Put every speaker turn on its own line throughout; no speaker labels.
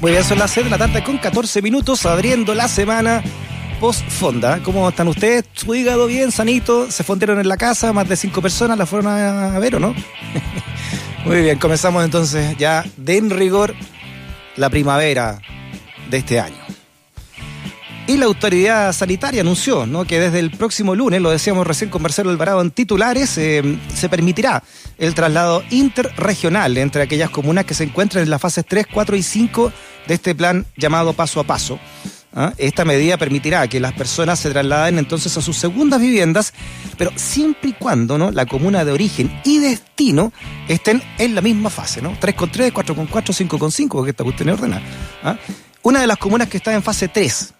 Muy bien, son las 6 de la tarde con 14 minutos, abriendo la semana post-fonda. ¿Cómo están ustedes? ¿Su hígado bien, sanito? ¿Se fondearon en la casa? ¿Más de 5 personas la fueron a ver o no? Muy bien, comenzamos entonces ya de en rigor la primavera de este año. Y la autoridad sanitaria anunció ¿no? que desde el próximo lunes, lo decíamos recién con Marcelo Alvarado en titulares, eh, se permitirá el traslado interregional entre aquellas comunas que se encuentran en las fases 3, 4 y 5 de este plan llamado paso a paso. ¿ah? Esta medida permitirá que las personas se trasladen entonces a sus segundas viviendas, pero siempre y cuando ¿no? la comuna de origen y destino estén en la misma fase, ¿no? 3 con 3, 4 con 4, 5 con 5, porque esta cuestión es ordenada. ¿ah? Una de las comunas que está en fase 3,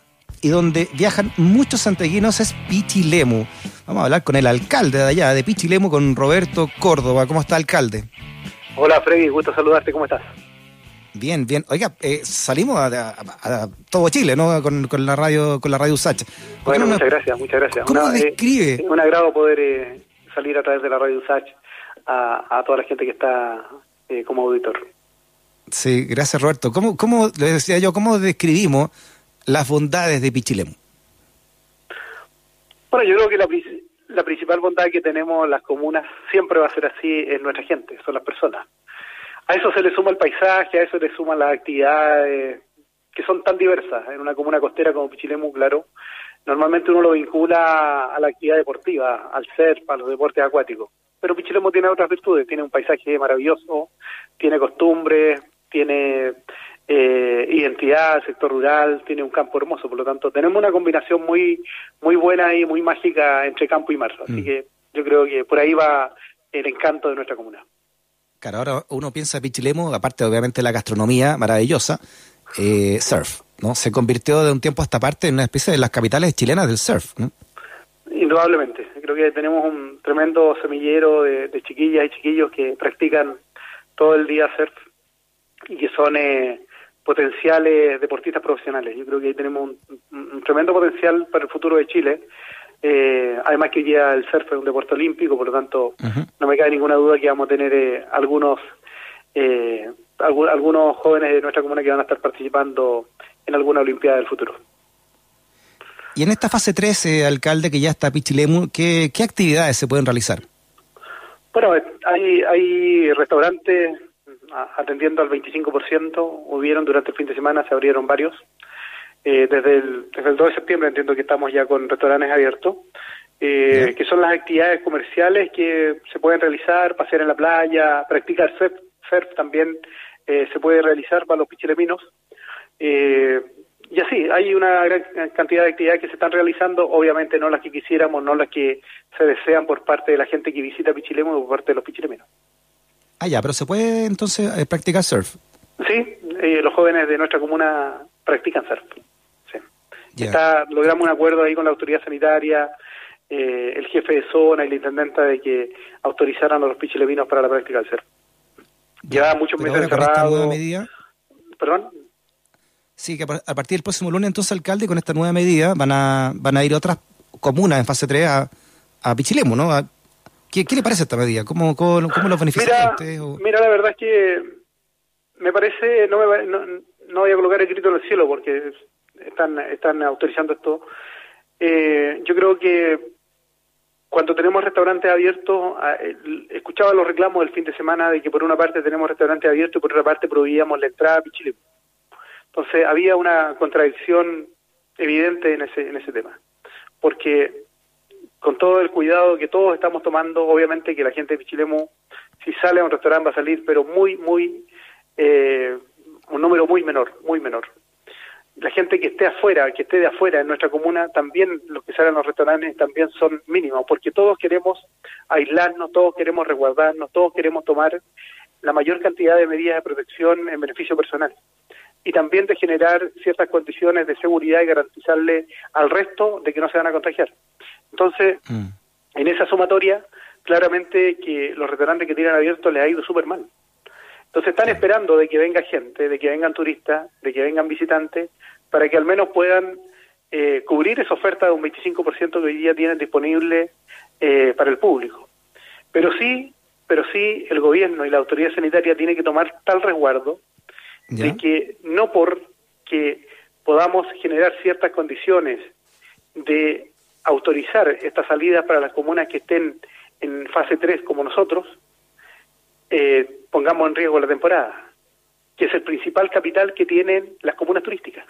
y donde viajan muchos santiaguinos es Pichilemu. Vamos a hablar con el alcalde de allá, de Pichilemu, con Roberto Córdoba. ¿Cómo está, alcalde?
Hola, Freddy, gusto saludarte. ¿Cómo estás?
Bien, bien. Oiga, eh, salimos a, todo Chile, ¿no? Con, la radio, con la radio USACH.
Bueno, muchas gracias, muchas gracias.
¿Cómo eh, describe?
es un agrado poder eh, salir a través de la radio USACH a, toda la gente que está como auditor.
Sí, gracias Roberto. ¿Cómo, cómo, le decía yo, cómo describimos las bondades de Pichilemu?
Bueno, yo creo que la, principal bondad que tenemos las comunas siempre va a ser así en nuestra gente, son las personas. A eso se le suma el paisaje, a eso le suman las actividades que son tan diversas. En una comuna costera como Pichilemu, claro, normalmente uno lo vincula a la actividad deportiva, al surf, a los deportes acuáticos. Pero Pichilemu tiene otras virtudes, tiene un paisaje maravilloso, tiene costumbres, tiene eh, identidad, sector rural, tiene un campo hermoso, por lo tanto tenemos una combinación muy muy buena y muy mágica entre campo y mar, así mm. que yo creo que por ahí va el encanto de nuestra comuna.
Claro, ahora uno piensa Pichilemu, aparte obviamente de la gastronomía maravillosa, eh, surf, ¿no? Se convirtió de un tiempo a esta parte en una especie de las capitales chilenas del surf, ¿no?
Indudablemente, creo que tenemos un tremendo semillero de, chiquillas y chiquillos que practican todo el día surf y que son eh, potenciales deportistas profesionales. Yo creo que ahí tenemos un, tremendo potencial para el futuro de Chile. Eh, además que ya el surf es un deporte olímpico, por lo tanto no me cabe ninguna duda que vamos a tener eh, algunos eh, algunos jóvenes de nuestra comuna que van a estar participando en alguna olimpiada del futuro.
Y en esta fase 13, alcalde, que ya está Pichilemu, ¿qué, ¿qué actividades se pueden realizar?
Bueno, hay, hay restaurantes, atendiendo al 25%, hubieron durante el fin de semana, se abrieron varios. Eh, desde, el, desde el 2 de septiembre entiendo que estamos ya con restaurantes abiertos, eh, que son las actividades comerciales que se pueden realizar, pasear en la playa, practicar surf, surf también eh, se puede realizar para los pichileminos. y así, hay una gran cantidad de actividades que se están realizando, obviamente no las que quisiéramos, no las que se desean por parte de la gente que visita Pichilemu o por parte de los pichileminos.
Ah, ya, pero se puede entonces eh, practicar surf.
Sí, eh, los jóvenes de nuestra comuna practican surf. Sí. Está, logramos un acuerdo ahí con la autoridad sanitaria, eh, el jefe de zona y la intendenta de que autorizaran a los pichilevinos para la práctica del surf. Ya muchos meses cerrados.
medida?
¿Perdón?
Sí, que a partir del próximo lunes, entonces, alcalde, con esta nueva medida van a van a ir otras comunas en fase 3 a, a Pichilemu, ¿no? ¿Qué, le parece esta medida? ¿Cómo, cómo, lo beneficia
mira, Mira, la verdad es que me parece, no, me, no, voy a colocar el grito en el cielo porque están, están autorizando esto. Eh, yo creo que cuando tenemos restaurantes abiertos, escuchaba los reclamos del fin de semana de que por una parte tenemos restaurantes abiertos y por otra parte prohibíamos la entrada a Pichile. Entonces había una contradicción evidente en ese, en ese tema. Porque con todo el cuidado que todos estamos tomando, obviamente que la gente de Pichilemu, si sale a un restaurante va a salir, pero muy, muy, eh, un número muy menor, muy menor. La gente que esté afuera, que esté de afuera en nuestra comuna, también los que salen a los restaurantes también son mínimos, porque todos queremos aislarnos, todos queremos resguardarnos, todos queremos tomar la mayor cantidad de medidas de protección en beneficio personal y también de generar ciertas condiciones de seguridad y garantizarle al resto de que no se van a contagiar. Entonces, mm. en esa sumatoria, claramente que los restaurantes que tienen abiertos les ha ido súper mal. Entonces están esperando de que venga gente, de que vengan turistas, de que vengan visitantes, para que al menos puedan eh, cubrir esa oferta de un 25% que hoy día tienen disponible eh, para el público. Pero sí, pero sí el gobierno y la autoridad sanitaria tiene que tomar tal resguardo de que no por que podamos generar ciertas condiciones de autorizar estas salidas para las comunas que estén en fase 3 como nosotros, eh, pongamos en riesgo la temporada, que es el principal capital que tienen las comunas turísticas.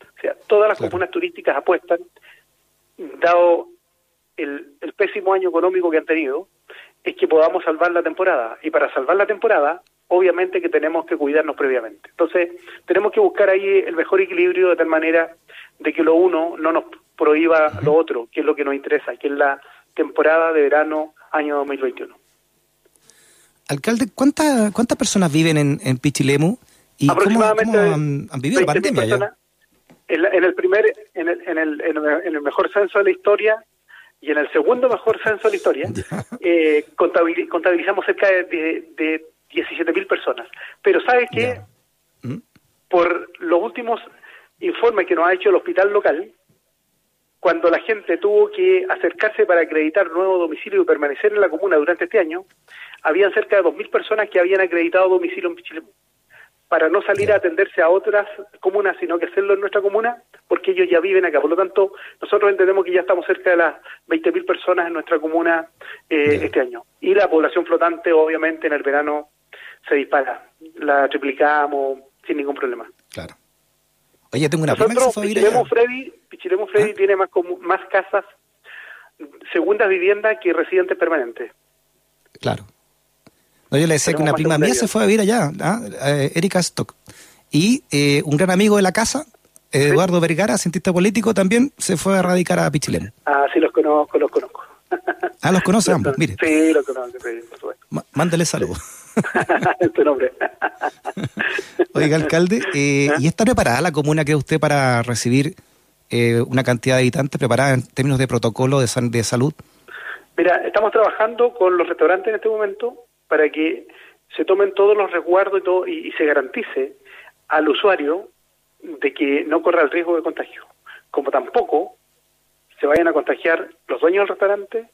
O sea, todas las comunas turísticas apuestan, dado el, el pésimo año económico que han tenido, es que podamos salvar la temporada. Y para salvar la temporada, obviamente que tenemos que cuidarnos previamente. Entonces, tenemos que buscar ahí el mejor equilibrio de tal manera de que lo uno no nos prohíba lo otro, que es lo que nos interesa, que es la temporada de verano año 2021.
Alcalde, ¿cuántas cuántas personas viven en, en Pichilemu? ¿Y
Aproximadamente
cómo, han, vivido la pandemia
En, el primer, en el, en, el, en el mejor censo de la historia y en el segundo mejor censo de la historia, eh, contabilizamos cerca de, de, 17.000 personas. Pero ¿sabe qué? ¿Mm? Por los últimos informes que nos ha hecho el hospital local, cuando la gente tuvo que acercarse para acreditar nuevo domicilio y permanecer en la comuna durante este año, habían cerca de 2.000 personas que habían acreditado domicilio en Pichilemu para no salir a atenderse a otras comunas, sino que hacerlo en nuestra comuna, porque ellos ya viven acá. Por lo tanto, nosotros entendemos que ya estamos cerca de las 20.000 personas en nuestra comuna eh, este año. Y la población flotante, obviamente, en el verano se dispara. La triplicamos sin ningún problema.
Claro. Oye, tengo una
Nosotros, Pichilemu Freddy, Pichilemu Freddy ¿Ah? tiene más, más casas, segundas viviendas que residentes permanentes.
Claro. No, yo le decía que una prima mía se fue a vivir allá, ¿ah? eh, Erika Stock. Y eh, un gran amigo de la casa, Eduardo Vergara, cientista político, también se fue a radicar a Pichilemu.
Ah, sí, los conozco, los conozco.
Ah, los conoce ambos, mire.
Sí, los conozco, sí, por
mándale saludos.
tu nombre.
Oiga, alcalde, eh, ¿y está preparada la comuna, que usted, para recibir eh, una cantidad de habitantes preparada en términos de protocolo de, de salud?
Mira, estamos trabajando con los restaurantes en este momento para que se tomen todos los resguardos y, todo, y, se garantice al usuario de que no corra el riesgo de contagio. Como tampoco se vayan a contagiar los dueños del restaurante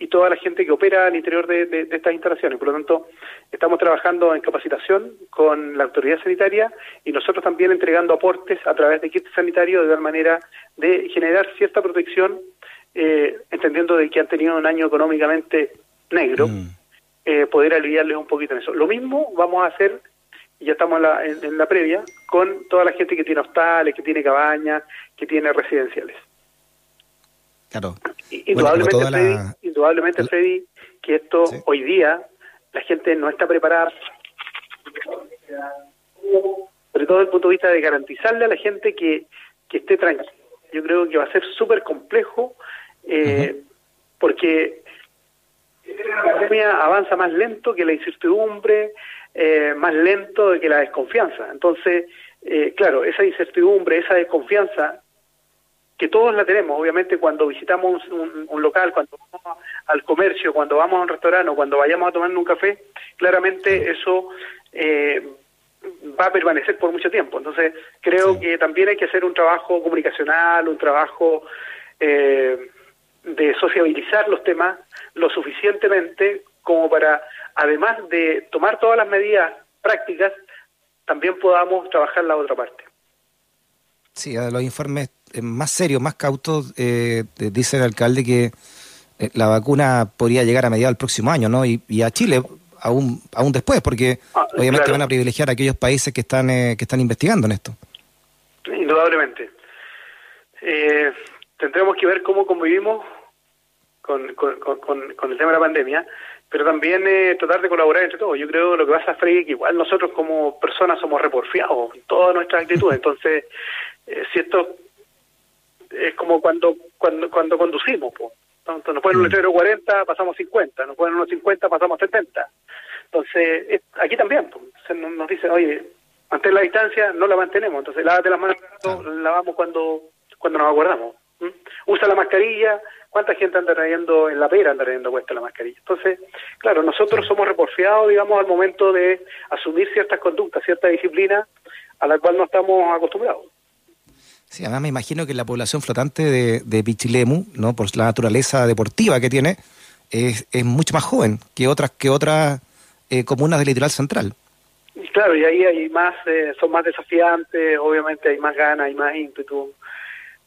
y toda la gente que opera al interior de, estas instalaciones. Por lo tanto, estamos trabajando en capacitación con la autoridad sanitaria y nosotros también entregando aportes a través de kits sanitarios de tal manera de generar cierta protección, eh, entendiendo de que han tenido un año económicamente negro. Mm. Eh, poder aliviarles un poquito en eso. Lo mismo vamos a hacer, y ya estamos en la, previa, con toda la gente que tiene hostales, que tiene cabañas, que tiene residenciales.
Claro.
Indudablemente, Freddy, indudablemente Freddy, que esto hoy día la gente no está preparada, sobre todo desde el punto de vista de garantizarle a la gente que, que esté tranquila. Yo creo que va a ser súper complejo eh, porque la pandemia avanza más lento que la incertidumbre, eh, más lento que la desconfianza. Entonces, eh, claro, esa incertidumbre, esa desconfianza, que todos la tenemos, obviamente, cuando visitamos un, local, cuando vamos al comercio, cuando vamos a un restaurante o cuando vayamos a tomar un café, claramente eso eh, va a permanecer por mucho tiempo. Entonces, creo que también hay que hacer un trabajo comunicacional, un trabajo de sociabilizar los temas lo suficientemente como para, además de tomar todas las medidas prácticas, también podamos trabajar la otra parte.
Sí, los informes eh, más serios, más cautos, eh, dice el alcalde que eh, la vacuna podría llegar a mediados del próximo año, ¿no? Y, a Chile aún aún después, porque ah, obviamente van a privilegiar a aquellos países que están que están investigando en esto.
Indudablemente. tendremos que ver cómo convivimos con, con, el tema de la pandemia, pero también eh, tratar de colaborar entre todos. Yo creo que lo que pasa, Freddy, que igual nosotros como personas somos reporfiados en todas nuestras actitudes. Entonces, eh, si esto es como cuando cuando cuando conducimos, pues. Entonces, nos ponen un mm. letrero 40, pasamos 50, nos ponen unos 50, pasamos 70. Entonces, aquí también, pues, nos dicen, oye, ante la distancia no la mantenemos, entonces lávate las manos, la lavamos cuando, cuando nos acordamos. Usa la mascarilla, ¿Cuánta gente anda trayendo en la pera, anda trayendo puesta la mascarilla? Entonces, claro, nosotros somos reporfiados, digamos, al momento de asumir ciertas conductas, cierta disciplina a la cual no estamos acostumbrados.
Sí, además me imagino que la población flotante de, de Pichilemu, ¿no? por la naturaleza deportiva que tiene, es, mucho más joven que otras que otras eh, comunas del litoral central.
Claro, y ahí hay más, eh, son más desafiantes, obviamente hay más ganas, hay más ímpetu,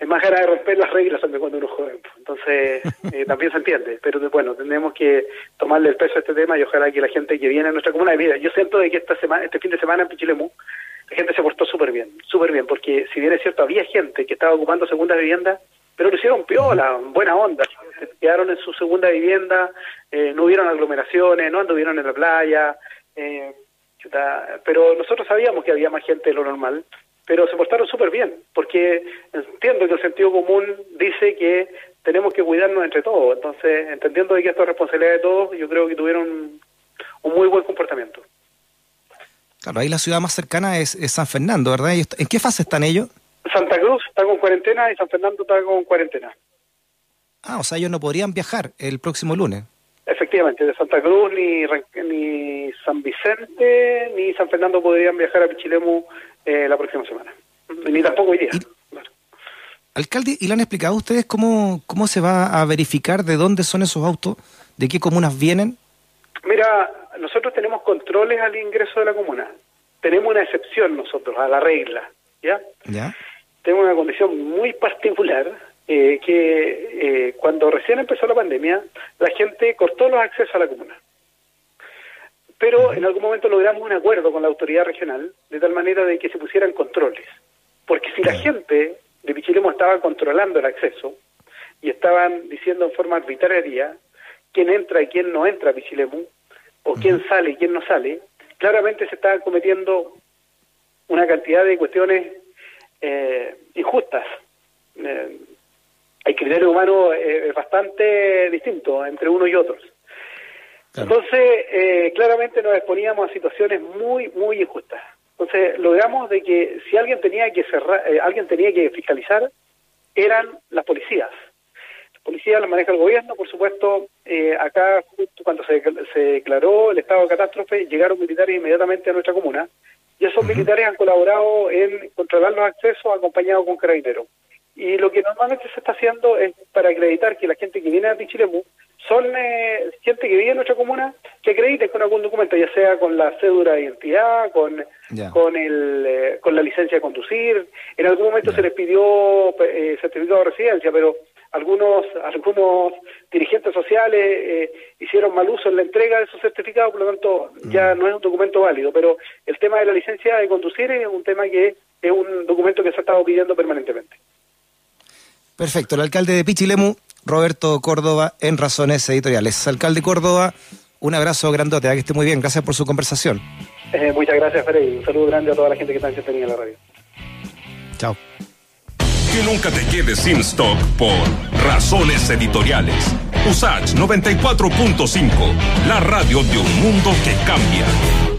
hay más ganas de romper las reglas también cuando uno es joven. Entonces, eh, también se entiende, pero bueno, tenemos que tomarle el peso a este tema y ojalá que la gente que viene a nuestra comuna de vida, yo siento de que esta semana, este fin de semana en Pichilemu, la gente se portó súper bien, súper bien, porque si bien es cierto, había gente que estaba ocupando segunda vivienda, pero lo hicieron piola, buena onda, quedaron en su segunda vivienda, eh, no hubieron aglomeraciones, no anduvieron en la playa, eh, pero nosotros sabíamos que había más gente de lo normal, pero se portaron súper bien, porque entiendo que el sentido común dice que tenemos que cuidarnos entre todos, entonces entendiendo que esto es responsabilidad de todos, yo creo que tuvieron un muy buen comportamiento.
Claro, ahí la ciudad más cercana es, San Fernando, ¿verdad? ¿En qué fase están ellos?
Santa Cruz está con cuarentena y San Fernando está con cuarentena.
Ah, o sea, ellos no podrían viajar el próximo lunes.
Efectivamente, de Santa Cruz ni, ni San Vicente ni San Fernando podrían viajar a Pichilemu eh, la próxima semana. Ni tampoco hoy día.
Alcalde, ¿y le han explicado a ustedes cómo, cómo se va a verificar de dónde son esos autos? ¿De qué comunas vienen?
Mira, nosotros tenemos controles al ingreso de la comuna. Tenemos una excepción nosotros a la regla, ¿ya?
¿Ya?
Tenemos una condición muy particular eh, que eh, cuando recién empezó la pandemia, la gente cortó los accesos a la comuna. Pero en algún momento logramos un acuerdo con la autoridad regional, de tal manera de que se pusieran controles. Porque si la gente de Pichilemu estaba controlando el acceso y estaban diciendo en forma arbitraria quién entra y quién no entra a Pichilemu, o quién sale y quién no sale, claramente se estaban cometiendo una cantidad de cuestiones eh, injustas. Eh, el criterio humano eh, es bastante distinto entre unos y otros. Entonces, eh, claramente nos exponíamos a situaciones muy, muy injustas. Entonces, logramos de que si alguien tenía que cerrar, eh, alguien tenía que fiscalizar, eran las policías. Las policías las maneja el gobierno, por supuesto. acá, cuando se, se declaró el estado de catástrofe, llegaron militares inmediatamente a nuestra comuna. Y esos militares han colaborado en controlar los accesos acompañados con carabineros. Y lo que normalmente se está haciendo es para acreditar que la gente que viene a Pichilemu son eh, gente que vive en nuestra comuna que acredite con algún documento, ya sea con la cédula de identidad, con con el eh, con la licencia de conducir. En algún momento se les pidió eh, certificado de residencia, pero algunos algunos dirigentes sociales hicieron mal uso en la entrega de esos certificados, por lo tanto ya mm. no es un documento válido. Pero el tema de la licencia de conducir es un tema que es un documento que se ha estado pidiendo permanentemente.
Perfecto. El alcalde de Pichilemu, Roberto Córdoba, en Razones Editoriales. Alcalde Córdoba, un abrazo grandote, que esté muy bien. Gracias por su conversación.
Eh, muchas gracias, Freddy. Un saludo grande a toda la gente que está en la radio.
Chao.
Que nunca te quedes sin stock por Razones Editoriales. USACH 94.5, la radio de un mundo que cambia.